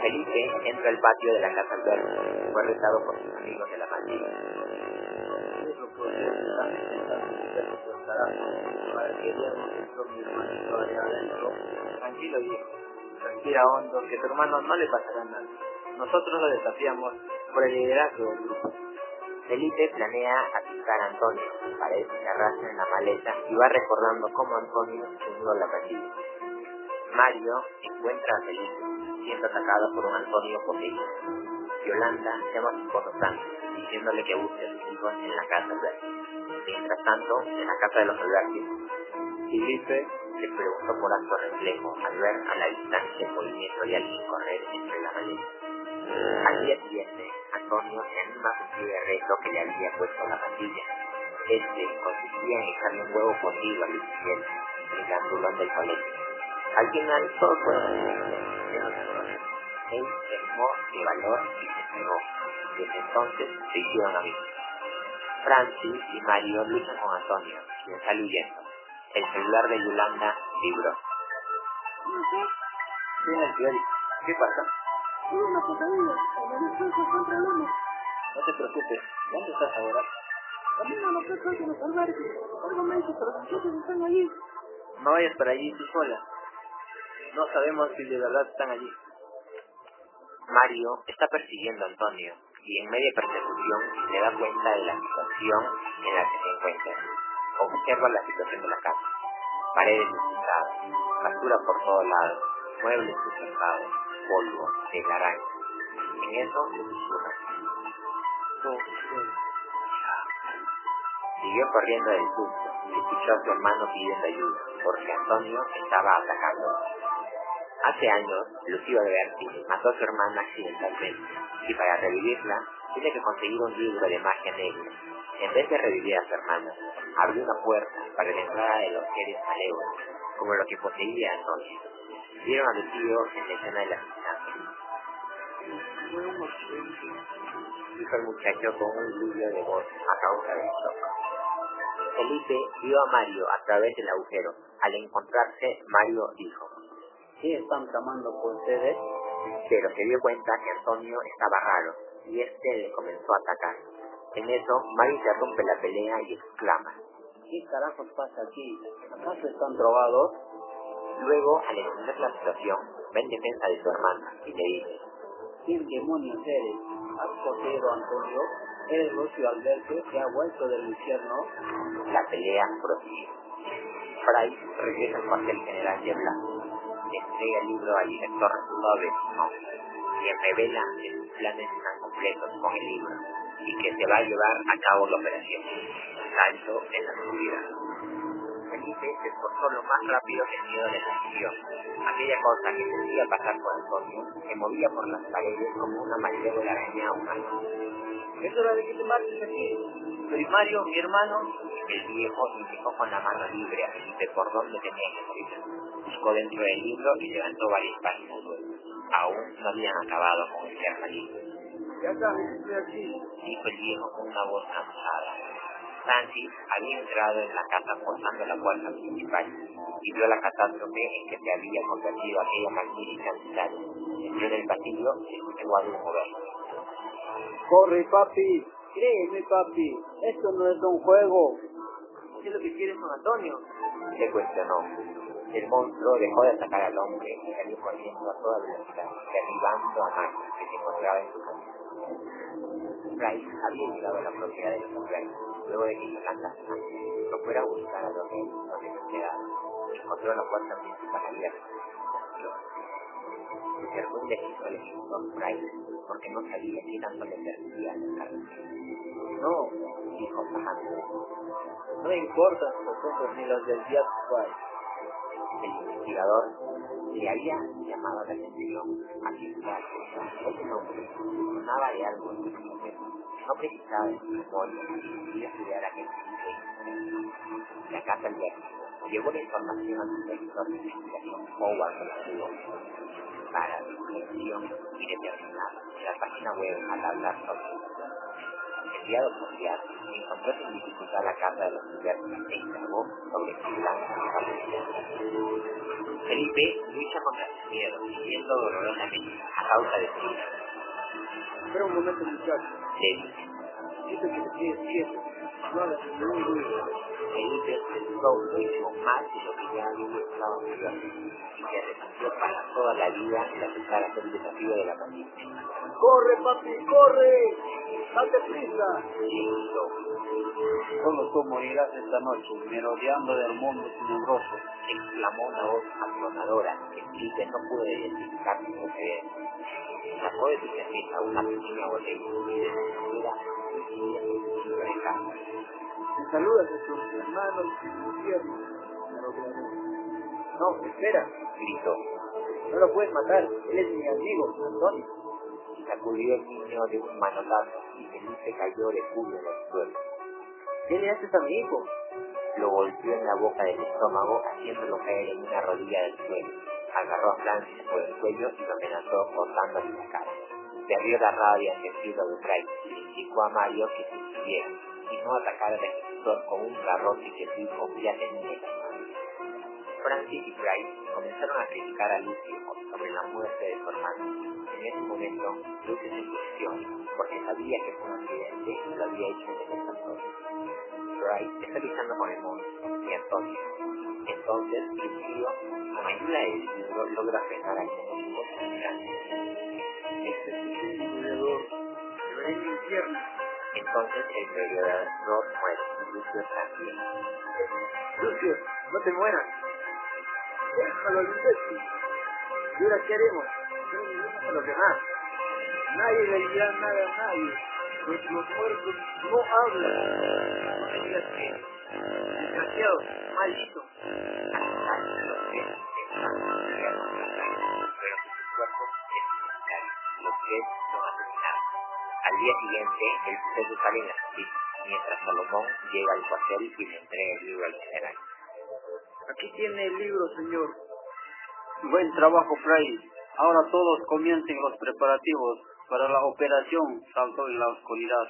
Felipe entra al patio de la casa alberga. Fue retado por sus amigos de la pandilla. Tranquilo viejo, respira hondo, que a tu hermano no le pasará nada. Nosotros lo desafiamos por el liderazgo del grupo. Felipe planea asustar a Antonio para encerrarse en la maleta y va recordando cómo Antonio se a la pandilla. Mario encuentra a Felipe siendo atacado por un Antonio poseído. Yolanda llama a su Frank, diciéndole que busque a sus en la casa albergue. Mientras tanto, en la casa de los albergues, Felipe se preguntó por acto reflejo al ver a la distancia el movimiento de alguien correr entre la maleta. Al día siguiente, Antonio se anima a cumplir el reto que le había puesto la pandilla. Este consistía en echarle un huevo cocido al bicicleta en el del colegio. Al final, todo fue Él se armó de valor y se entregó. Desde entonces se hicieron amigos. Francis y Mario luchan con Antonio, quien sale huyendo. El celular de Yolanda vibró. Tiene el ¿Qué pasa? Tuve una pesadilla. En el descanso fue un problema. No te preocupes. ¿Dónde estás ahora? Camino a la casa de los albergues. Algo me dice, pero los chicos están allí. No vayas para allí tú sola. No sabemos si de verdad están allí. Mario está persiguiendo a Antonio y en media persecución se da cuenta de la situación en la que se encuentra. Observa la situación de la casa. Paredes despistadas, basura por todos lados, muebles destrozados, polvo, telaraña. En eso se susurra. Siguió corriendo del susto y escuchó a su hermano pidiendo ayuda, porque Antonio estaba atacando. Hace años, Lucio Alberti mató a su hermana accidentalmente, y para revivirla, tiene que conseguir un libro de magia negra. En vez de revivir a su hermana, abrió una puerta para la entrada de los seres malévolos, como lo que poseía a Antonio. Vieron a Lucio en la escena del asesinato. Dijo el muchacho con un brillo de voz a causa del shock. Felipe vio a Mario a través del agujero. Al encontrarse, Mario dijo, ¿Qué están tramando por ustedes? pero se dio cuenta que Antonio estaba raro y este le comenzó a atacar. En eso, Mario interrumpe la pelea y exclama. ¿Qué carajos pasa aquí? ¿Acaso están drogados? Luego, al entender la situación, va en defensa de su hermana y le dice, ¿Quién demonios eres? ¿Has poseído a Antonio? ¿Eres Lucio Alberto que ha vuelto del infierno? la pelea prosigue. Fry regresa al cuartel general de Blanco. Entrega el libro al director Love quien revela que sus planes están completos con el libro y que se va a llevar a cabo la operación. Salto en la oscuridad. Felipe se esforzó lo más rápido que el miedo le consiguió. Aquella cosa que se hacía pasar por Antonio se movía por las paredes como una malévola araña humana. Es hora de que te marches aquí. Soy Mario, mi hermano. El viejo indicó con la mano libre a Felipe por dónde tenía que morir. Buscó dentro del libro y levantó varias páginas. Aún no habían acabado con el ser maligno. Ya sabes, estoy aquí. Dijo el viejo con una voz cansada. Francis había entrado en la casa forzando la puerta principal y vio la catástrofe en que se había convertido aquella magnífica ciudad. Entró en el pasillo y escuchó a un moverse. Corre, papi. Créeme, papi. Esto no es un juego. ¿Qué es lo que quieres con Antonio? Le cuestionó. El monstruo dejó de atacar al hombre y salió corriendo a toda velocidad, derribando a Max, que se encontraba en su camino. Bryce había llegado a la propiedad de los hombres, luego de que Yolanda no fuera a buscar a reyes donde se quedaba. Encontró la puerta principal abierta. Se acercó indeciso al ejecutor Bryce, porque no sabía si tanto le permitía acercarse. No, Dijo bajando. no me importan los ojos ni los del Diablo White. El investigador le había llamado la atención a que ese hombre sonaba de algo en. No precisaba de su memoria y estudiar aquel. La casa del viaje llevó la información al supervisor de investigación Howard Consuelo para reflexión y determinar la página web al hablar sobre Diaz encontró sin dificultad la casa de los diversos e sobre plan Felipe lucha contra miedo, viviendo dolorosamente a causa de su hija. Espera un momento, muchacho. Dice, Dice que te. No ruido. Felipe se duró mucho más de lo que ya había estado anteriormente y se arrepintió para toda la vida de aceptar aquel desafío de la paciencia. ¡Corre, papi, corre! ¡Date prisa! Listo, Solo tú morirás esta noche, merodeando del mundo tenebroso. exclamó una voz atronadora que Felipe no pudo identificar su procedente. Sacó de su cerveza una pequeña botella y de caza. Te saludas a tus hermanos en el infierno. Pero claro. No, espera. Gritó No lo puedes matar. Él es mi amigo, Antonio. y sacudió el niño de un manotazo y Felipe cayó de culo en el suelo. ¿Qué le haces a mi hijo? Lo golpeó en la boca del estómago haciéndolo caer en una rodilla del suelo. Agarró a Francis por el cuello y lo amenazó cortándole la cara. Perdió la rabia ante el cielo de Bray y le indicó a Mario que se siguiera y no atacara al ejecutor con un garrote que su hijo ya tenía en. Francis y Bryce comenzaron a criticar a Lucio sobre la muerte de su hermano. En ese momento, Lucio se enfureció porque sabía que fue un accidente y lo había hecho en el Antonio. Bryce está luchando con el monstruo y Antonio. Entonces, Lucio, con ayuda del libro, logra frenar al monstruo. Este es un peleador. Se verá en el infierno. Entonces, el peleador muere y Lucio también. Lucio, no te mueras. Déjalo al imbécil. ¿Y ahora qué haremos? No miremos a los demás. Nadie le dirá nada a nadie. Los, los muertos no hablan. Desgraciado, maldito. Al día siguiente, el suceso sale noticias, mientras Salomón llega al cuartel y le entrega el libro al general. Aquí tiene el libro, señor. Buen trabajo, Fray. Ahora todos comiencen los preparativos para la operación Salto en la Oscuridad.